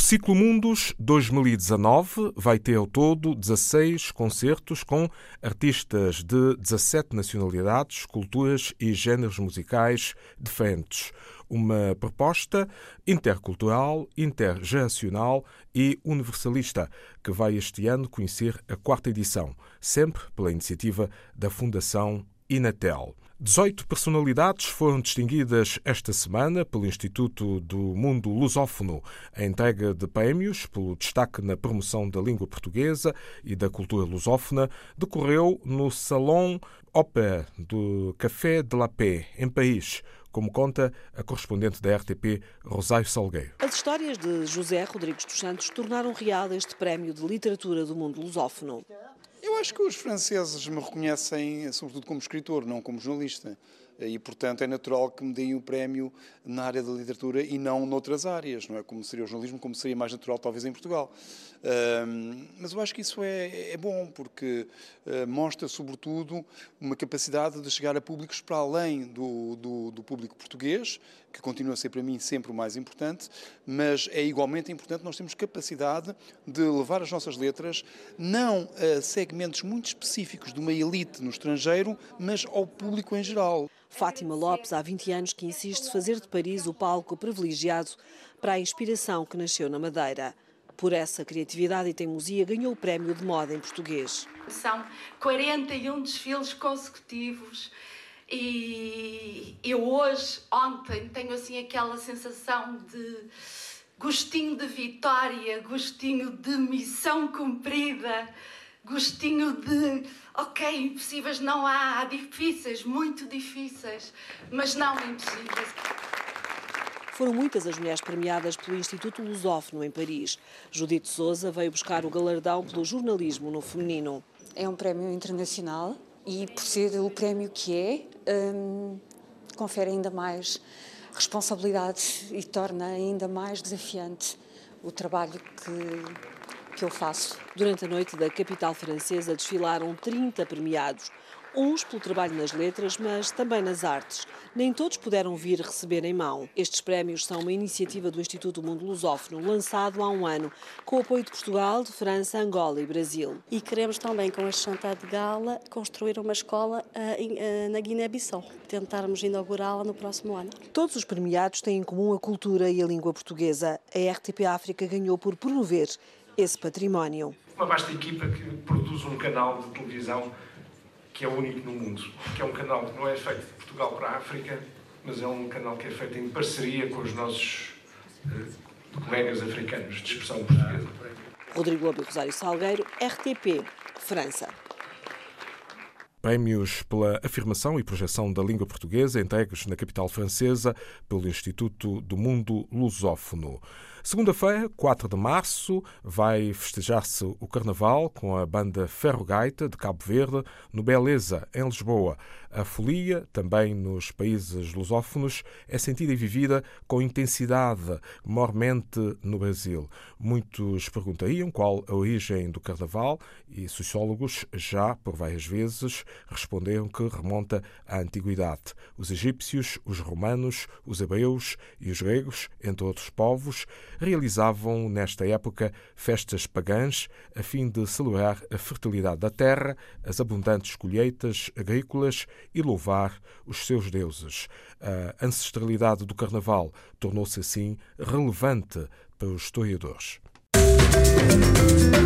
Ciclo Mundos 2019 vai ter ao todo 16 concertos com artistas de 17 nacionalidades, culturas e géneros musicais diferentes. Uma proposta intercultural, intergeracional e universalista que vai este ano conhecer a quarta edição, sempre pela iniciativa da Fundação Inatel. 18 personalidades foram distinguidas esta semana pelo Instituto do Mundo Lusófono. A entrega de prémios pelo destaque na promoção da língua portuguesa e da cultura lusófona decorreu no Salão Ópera do Café de la Paix, em Paris, como conta a correspondente da RTP, Rosário Salgueiro. As histórias de José Rodrigues dos Santos tornaram real este prémio de literatura do mundo lusófono. Acho que os franceses me reconhecem, sobretudo, como escritor, não como jornalista. E, portanto, é natural que me deem o prémio na área da literatura e não noutras áreas, não é? Como seria o jornalismo, como seria mais natural, talvez, em Portugal. mas eu acho que isso é, é bom, porque uh, mostra, sobretudo, uma capacidade de chegar a públicos para além do, do, do, público português, que continua a ser para mim sempre o mais importante, mas é igualmente importante nós termos capacidade de levar as nossas letras não a segmentos muito específicos de uma elite no estrangeiro, mas ao público em geral. Fátima Lopes, há 20 anos que insiste fazer de Paris o palco privilegiado para a inspiração que nasceu na Madeira. Por essa criatividade e teimosia, ganhou o prémio de moda em português. São 41 desfiles consecutivos e eu hoje, ontem, tenho assim aquela sensação de gostinho de vitória, gostinho de missão cumprida, gostinho de ok, impossíveis não há, há difíceis, muito difíceis, mas não impossíveis. Foram muitas as mulheres premiadas pelo Instituto Lusófono em Paris. Judite Souza veio buscar o galardão pelo jornalismo no feminino. É um prémio internacional e, por ser o prémio que é, hum, confere ainda mais responsabilidade e torna ainda mais desafiante o trabalho que que eu faço. Durante a noite da capital francesa desfilaram 30 premiados, uns pelo trabalho nas letras, mas também nas artes. Nem todos puderam vir receber em mão. Estes prémios são uma iniciativa do Instituto Mundo Lusófono, lançado há um ano, com o apoio de Portugal, de França, Angola e Brasil. E queremos também, com este jantar de gala, construir uma escola uh, uh, na Guiné-Bissau. Tentarmos inaugurá-la no próximo ano. Todos os premiados têm em comum a cultura e a língua portuguesa. A RTP África ganhou por promover esse património. Uma vasta equipa que produz um canal de televisão que é único no mundo, que é um canal que não é feito de Portugal para a África, mas é um canal que é feito em parceria com os nossos uh, colegas africanos de expressão portuguesa. Rodrigo Lobo Rosário Salgueiro, RTP, França. Prémios pela afirmação e projeção da língua portuguesa entregues na capital francesa pelo Instituto do Mundo Lusófono. Segunda-feira, 4 de março, vai festejar-se o Carnaval com a banda Ferro Gaita de Cabo Verde no Beleza, em Lisboa. A folia, também nos países lusófonos, é sentida e vivida com intensidade, mormente no Brasil. Muitos perguntariam qual a origem do Carnaval e sociólogos já, por várias vezes, responderam que remonta à antiguidade. Os egípcios, os romanos, os hebreus e os gregos, entre outros povos, realizavam nesta época festas pagãs a fim de celebrar a fertilidade da terra, as abundantes colheitas agrícolas e louvar os seus deuses. A ancestralidade do carnaval tornou-se assim relevante para os historiadores. Música